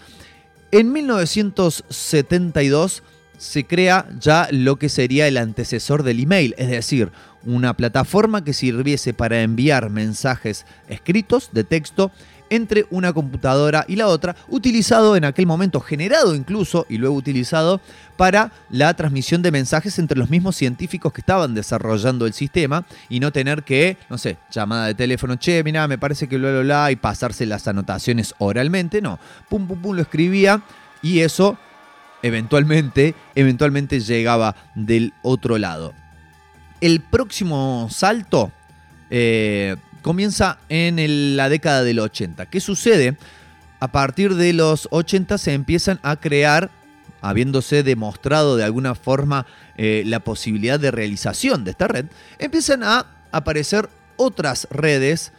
En 1972 se crea ya lo que sería el antecesor del email, es decir, una plataforma que sirviese para enviar mensajes escritos de texto entre una computadora y la otra, utilizado en aquel momento, generado incluso y luego utilizado para la transmisión de mensajes entre los mismos científicos que estaban desarrollando el sistema y no tener que, no sé, llamada de teléfono, che, mira, me parece que bla, bla, y pasarse las anotaciones oralmente, no, pum, pum, pum, lo escribía y eso eventualmente, eventualmente llegaba del otro lado. El próximo salto eh, comienza en la década del 80. ¿Qué sucede? A partir de los 80 se empiezan a crear, habiéndose demostrado de alguna forma eh, la posibilidad de realización de esta red, empiezan a aparecer otras redes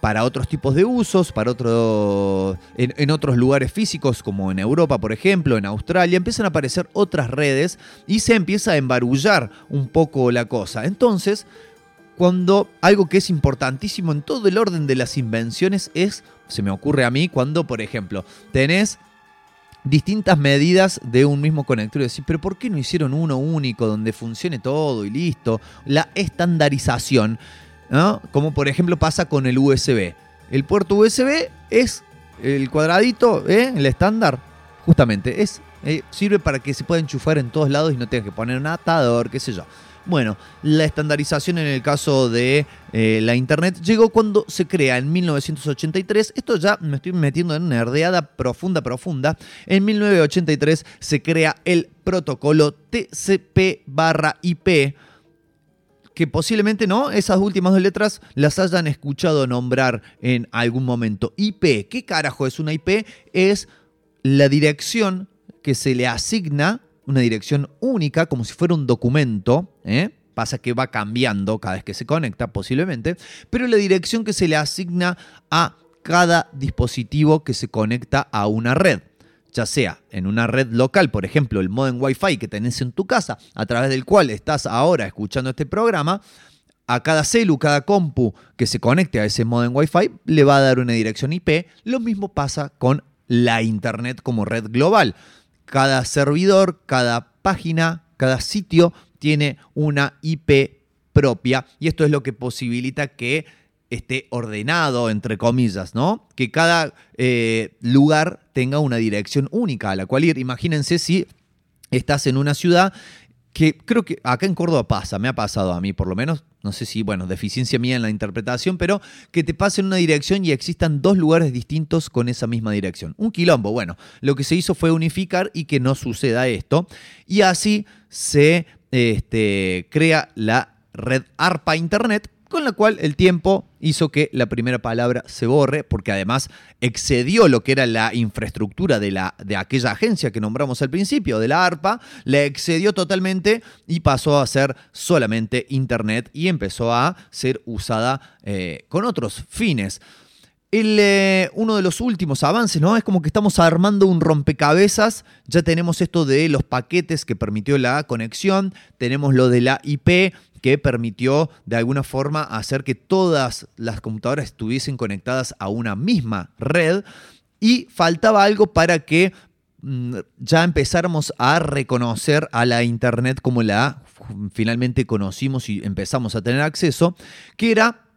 para otros tipos de usos, para otro, en otros lugares físicos como en Europa, por ejemplo, en Australia, empiezan a aparecer otras redes y se empieza a embarullar un poco la cosa. Entonces, cuando algo que es importantísimo en todo el orden de las invenciones es, se me ocurre a mí, cuando, por ejemplo, tenés distintas medidas de un mismo conector y decís, pero ¿por qué no hicieron uno único donde funcione todo y listo? La estandarización, ¿no? Como por ejemplo pasa con el USB. El puerto USB es el cuadradito, ¿eh? el estándar, justamente, es, eh, sirve para que se pueda enchufar en todos lados y no tengas que poner un atador, qué sé yo. Bueno, la estandarización en el caso de eh, la Internet llegó cuando se crea en 1983. Esto ya me estoy metiendo en nerdeada profunda, profunda. En 1983 se crea el protocolo TCP barra IP que posiblemente no, esas últimas dos letras las hayan escuchado nombrar en algún momento. IP, ¿qué carajo es una IP? Es la dirección que se le asigna, una dirección única, como si fuera un documento, ¿eh? pasa que va cambiando cada vez que se conecta posiblemente, pero la dirección que se le asigna a cada dispositivo que se conecta a una red ya sea en una red local, por ejemplo, el modem Wi-Fi que tenés en tu casa, a través del cual estás ahora escuchando este programa, a cada celu, cada compu que se conecte a ese modem Wi-Fi le va a dar una dirección IP. Lo mismo pasa con la Internet como red global. Cada servidor, cada página, cada sitio tiene una IP propia y esto es lo que posibilita que esté ordenado, entre comillas, ¿no? Que cada eh, lugar tenga una dirección única a la cual ir. Imagínense si estás en una ciudad que creo que acá en Córdoba pasa, me ha pasado a mí por lo menos, no sé si, bueno, deficiencia mía en la interpretación, pero que te pasen una dirección y existan dos lugares distintos con esa misma dirección. Un quilombo, bueno, lo que se hizo fue unificar y que no suceda esto. Y así se este, crea la red ARPA Internet, con la cual el tiempo hizo que la primera palabra se borre, porque además excedió lo que era la infraestructura de, la, de aquella agencia que nombramos al principio, de la ARPA, la excedió totalmente y pasó a ser solamente Internet y empezó a ser usada eh, con otros fines. El, eh, uno de los últimos avances, ¿no? Es como que estamos armando un rompecabezas. Ya tenemos esto de los paquetes que permitió la conexión. Tenemos lo de la IP que permitió de alguna forma hacer que todas las computadoras estuviesen conectadas a una misma red. Y faltaba algo para que mm, ya empezáramos a reconocer a la Internet como la finalmente conocimos y empezamos a tener acceso, que era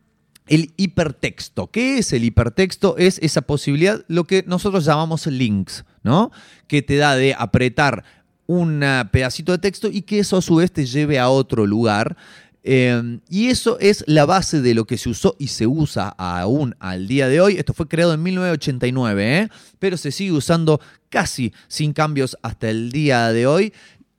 el hipertexto. ¿Qué es el hipertexto? Es esa posibilidad, lo que nosotros llamamos links, ¿no? Que te da de apretar un pedacito de texto y que eso a su vez te lleve a otro lugar. Eh, y eso es la base de lo que se usó y se usa aún al día de hoy. Esto fue creado en 1989, ¿eh? pero se sigue usando casi sin cambios hasta el día de hoy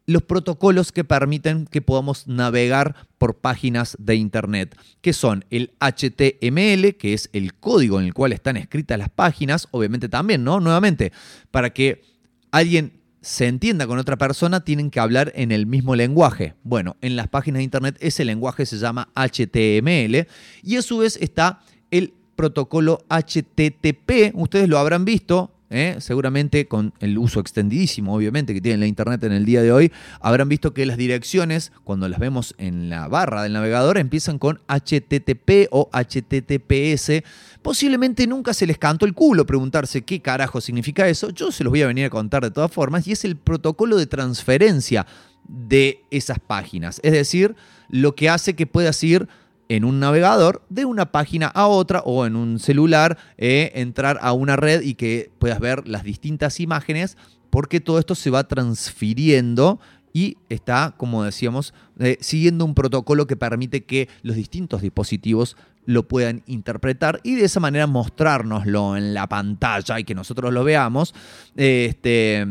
los protocolos que permiten que podamos navegar por páginas de Internet, que son el HTML, que es el código en el cual están escritas las páginas, obviamente también, ¿no? Nuevamente, para que alguien se entienda con otra persona, tienen que hablar en el mismo lenguaje. Bueno, en las páginas de Internet ese lenguaje se llama HTML y a su vez está el protocolo HTTP, ustedes lo habrán visto, ¿eh? seguramente con el uso extendidísimo, obviamente, que tiene la Internet en el día de hoy, habrán visto que las direcciones, cuando las vemos en la barra del navegador, empiezan con HTTP o HTTPS. Posiblemente nunca se les cantó el culo preguntarse qué carajo significa eso. Yo se los voy a venir a contar de todas formas, y es el protocolo de transferencia de esas páginas. Es decir, lo que hace que puedas ir en un navegador de una página a otra o en un celular, eh, entrar a una red y que puedas ver las distintas imágenes porque todo esto se va transfiriendo y está, como decíamos, eh, siguiendo un protocolo que permite que los distintos dispositivos lo puedan interpretar y de esa manera mostrárnoslo en la pantalla y que nosotros lo veamos. Este,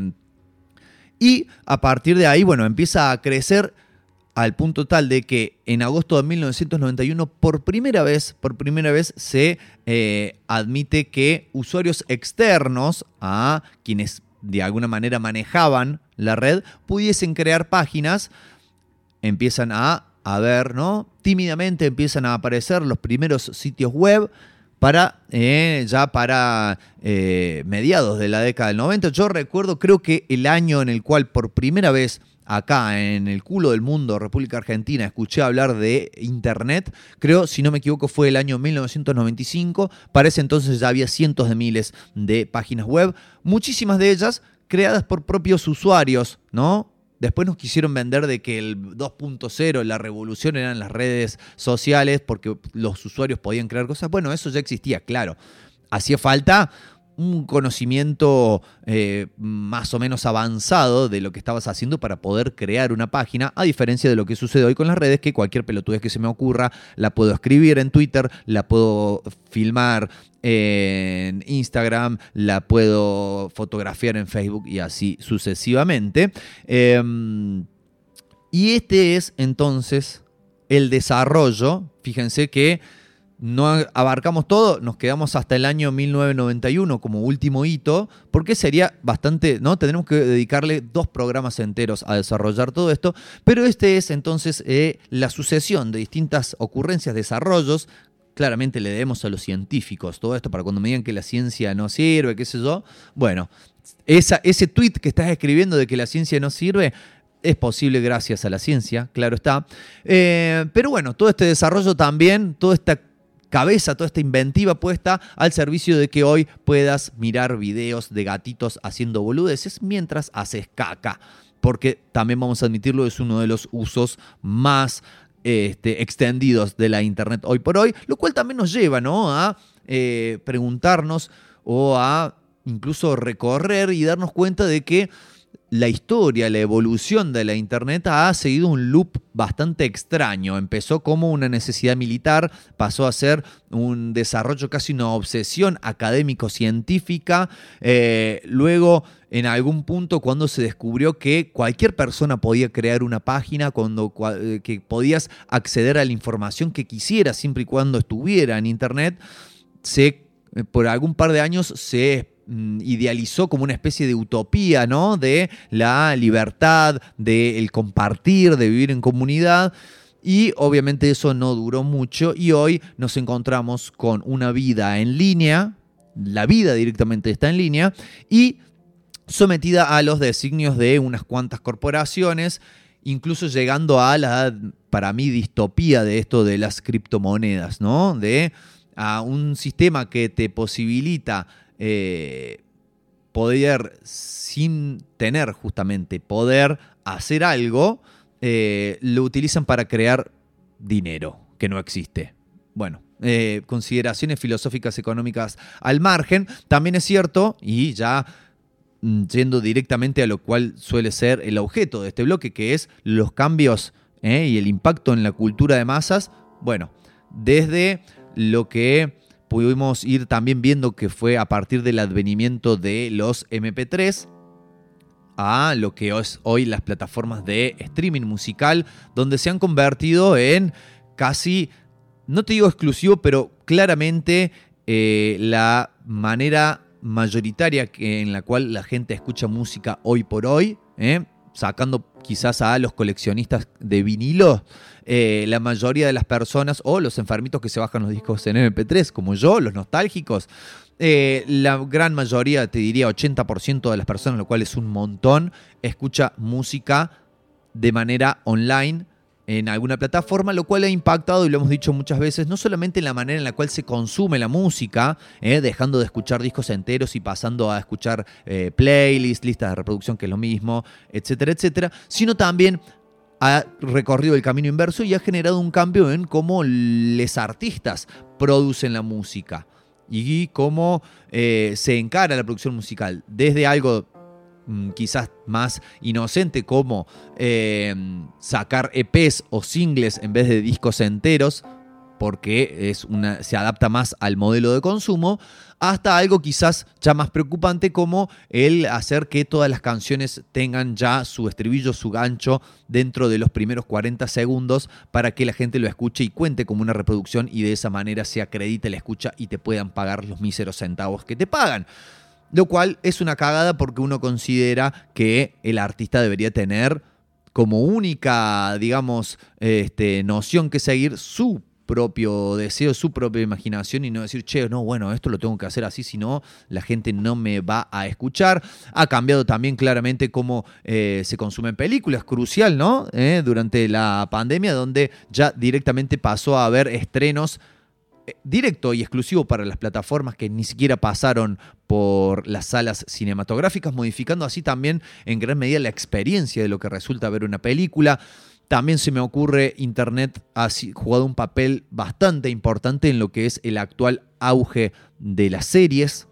y a partir de ahí, bueno, empieza a crecer al punto tal de que en agosto de 1991 por primera vez, por primera vez se eh, admite que usuarios externos a quienes de alguna manera manejaban la red pudiesen crear páginas, empiezan a, a ver, ¿no? Tímidamente empiezan a aparecer los primeros sitios web para eh, ya para eh, mediados de la década del 90. Yo recuerdo, creo que el año en el cual por primera vez acá en el culo del mundo, República Argentina, escuché hablar de Internet, creo, si no me equivoco, fue el año 1995. Para ese entonces ya había cientos de miles de páginas web, muchísimas de ellas creadas por propios usuarios, ¿no? Después nos quisieron vender de que el 2.0, la revolución eran las redes sociales porque los usuarios podían crear cosas. Bueno, eso ya existía, claro. Hacía falta un conocimiento eh, más o menos avanzado de lo que estabas haciendo para poder crear una página, a diferencia de lo que sucede hoy con las redes, que cualquier pelotudez que se me ocurra la puedo escribir en Twitter, la puedo filmar en Instagram, la puedo fotografiar en Facebook y así sucesivamente. Em, y este es entonces el desarrollo, fíjense que no abarcamos todo, nos quedamos hasta el año 1991 como último hito, porque sería bastante, ¿no? Tendremos que dedicarle dos programas enteros a desarrollar todo esto, pero este es entonces eh, la sucesión de distintas ocurrencias, desarrollos. Claramente le debemos a los científicos todo esto para cuando me digan que la ciencia no sirve, qué sé yo. Bueno, ese tweet que estás escribiendo de que la ciencia no sirve, es posible gracias a la ciencia, claro está. Eh, pero bueno, todo este desarrollo también, toda esta cabeza, toda esta inventiva puesta al servicio de que hoy puedas mirar videos de gatitos haciendo boludeces mientras haces caca. Porque también vamos a admitirlo, es uno de los usos más este, extendidos de la Internet hoy por hoy, lo cual también nos lleva ¿no? a eh, preguntarnos o a incluso recorrer y darnos cuenta de que la historia, la evolución de la Internet ha seguido un loop bastante extraño. Empezó como una necesidad militar, pasó a ser un desarrollo, casi una obsesión académico-científica. Eh, luego, en algún punto, cuando se descubrió que cualquier persona podía crear una página, cuando, eh, que podías acceder a la información que quisieras, siempre y cuando estuviera en Internet, se, eh, por algún par de años se idealizó como una especie de utopía, ¿no? De la libertad, del compartir, de vivir en comunidad. Y obviamente eso no duró mucho y hoy nos encontramos con una vida en línea, la vida directamente está en línea y sometida a los designios de unas cuantas corporaciones, incluso llegando a la, para mí, distopía de esto de las criptomonedas, ¿no? De a un sistema que te posibilita eh, poder, sin tener justamente poder hacer algo, eh, lo utilizan para crear dinero que no existe. Bueno, eh, consideraciones filosóficas económicas al margen, también es cierto, y ya mm, yendo directamente a lo cual suele ser el objeto de este bloque, que es los cambios y el impacto en la cultura de masas, bueno, desde lo que pudimos ir también viendo que fue a partir del advenimiento de los MP3 a lo que es hoy las plataformas de streaming musical, donde se han convertido en casi, no te digo exclusivo, pero claramente eh, la manera mayoritaria en la cual la gente escucha música hoy por hoy, ¿eh? sacando quizás a los coleccionistas de vinilo, eh, la mayoría de las personas o los enfermitos que se bajan los discos en MP3, como yo, los nostálgicos, eh, la gran mayoría, te diría 80% de las personas, lo cual es un montón, escucha música de manera online en alguna plataforma, lo cual ha impactado, y lo hemos dicho muchas veces, no solamente en la manera en la cual se consume la música, eh, dejando de escuchar discos enteros y pasando a escuchar playlists, listas de reproducción, que es lo mismo, etcétera, etcétera, sino también ha recorrido el camino inverso y ha generado un cambio en cómo los artistas producen la música y cómo eh, se encara la producción musical. Desde algo quizás más inocente como eh, sacar EPs o singles en vez de discos enteros, porque es una, se adapta más al modelo de consumo, hasta algo quizás ya más preocupante como el hacer que todas las canciones tengan ya su estribillo, su gancho dentro de los primeros 40 segundos para que la gente lo escuche y cuente como una reproducción y de esa manera se acredite la escucha y te puedan pagar los míseros centavos que te pagan. Lo cual es una cagada porque uno considera que el artista debería tener como única, digamos, este, noción que seguir su propio deseo, su propia imaginación y no decir, che, no, bueno, esto lo tengo que hacer así, si no, la gente no me va a escuchar. Ha cambiado también claramente cómo eh, se consumen películas, crucial, ¿no? Eh, durante la pandemia, donde ya directamente pasó a haber estrenos directo y exclusivo para las plataformas que ni siquiera pasaron por las salas cinematográficas, modificando así también en gran medida la experiencia de lo que resulta ver una película. También se me ocurre Internet ha jugado un papel bastante importante en lo que es el actual auge de las series,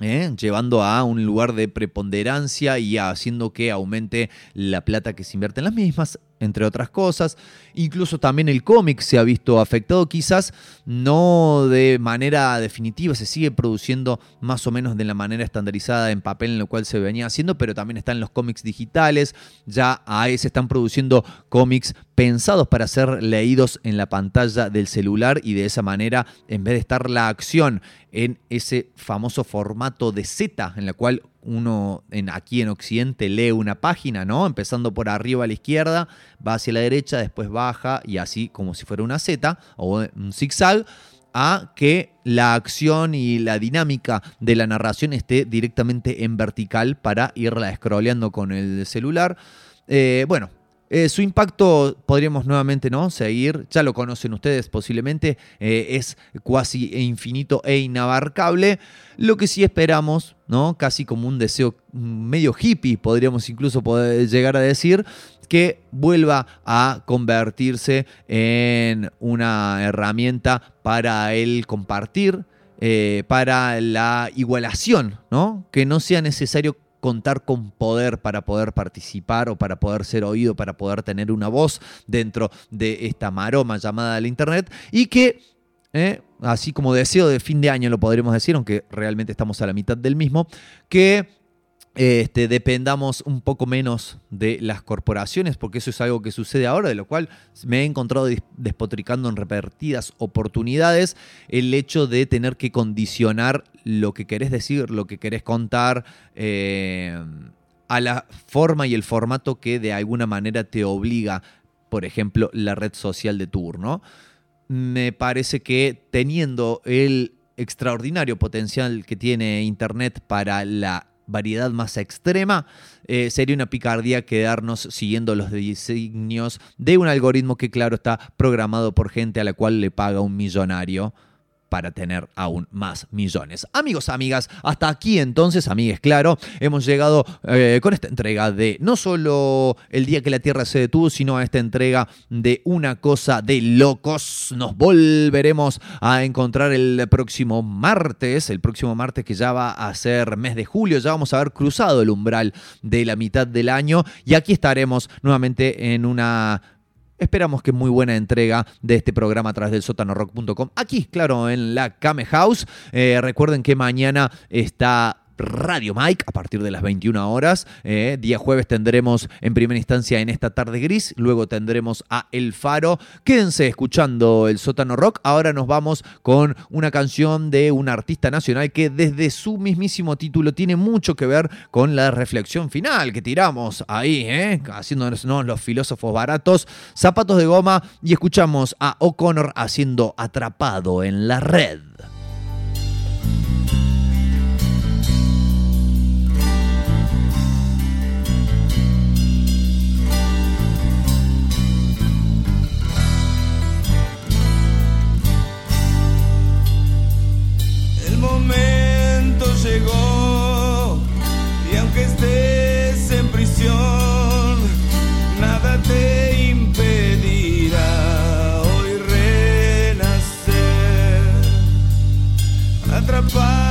¿eh? llevando a un lugar de preponderancia y haciendo que aumente la plata que se invierte en las mismas, entre otras cosas. Incluso también el cómic se ha visto afectado, quizás no de manera definitiva, se sigue produciendo más o menos de la manera estandarizada en papel en lo cual se venía haciendo, pero también están los cómics digitales, ya ahí se están produciendo cómics pensados para ser leídos en la pantalla del celular y de esa manera, en vez de estar la acción en ese famoso formato de Z, en la cual uno en, aquí en Occidente lee una página, ¿no? Empezando por arriba a la izquierda, va hacia la derecha, después baja y así como si fuera una Z o un zigzag a que la acción y la dinámica de la narración esté directamente en vertical para irla scrolleando con el celular. Eh, bueno, eh, su impacto podríamos nuevamente ¿no? seguir, ya lo conocen ustedes posiblemente, eh, es cuasi infinito e inabarcable. Lo que sí esperamos, ¿no? casi como un deseo medio hippie, podríamos incluso poder llegar a decir, que vuelva a convertirse en una herramienta para el compartir, eh, para la igualación, ¿no? que no sea necesario contar con poder para poder participar o para poder ser oído, para poder tener una voz dentro de esta maroma llamada la Internet y que, eh, así como deseo de fin de año lo podremos decir, aunque realmente estamos a la mitad del mismo, que este, dependamos un poco menos de las corporaciones, porque eso es algo que sucede ahora, de lo cual me he encontrado despotricando en repetidas oportunidades el hecho de tener que condicionar lo que querés decir, lo que querés contar. Eh, a la forma y el formato que de alguna manera te obliga, por ejemplo, la red social de turno. Me parece que teniendo el extraordinario potencial que tiene Internet para la variedad más extrema, eh, sería una picardía quedarnos siguiendo los designios de un algoritmo que, claro, está programado por gente a la cual le paga un millonario para tener aún más millones. Amigos, amigas, hasta aquí entonces, amigues, claro, hemos llegado eh, con esta entrega de no solo el día que la Tierra se detuvo, sino a esta entrega de una cosa de locos. Nos volveremos a encontrar el próximo martes, el próximo martes que ya va a ser mes de julio, ya vamos a haber cruzado el umbral de la mitad del año y aquí estaremos nuevamente en una Esperamos que muy buena entrega de este programa a través del sotanorock.com. Aquí, claro, en la Came House. Eh, recuerden que mañana está Radio Mike a partir de las 21 horas. Eh, día jueves tendremos en primera instancia en esta tarde gris, luego tendremos a El Faro. Quédense escuchando el sótano rock. Ahora nos vamos con una canción de un artista nacional que desde su mismísimo título tiene mucho que ver con la reflexión final que tiramos ahí, ¿eh? haciéndonos los filósofos baratos, zapatos de goma y escuchamos a O'Connor haciendo atrapado en la red. atrapalha.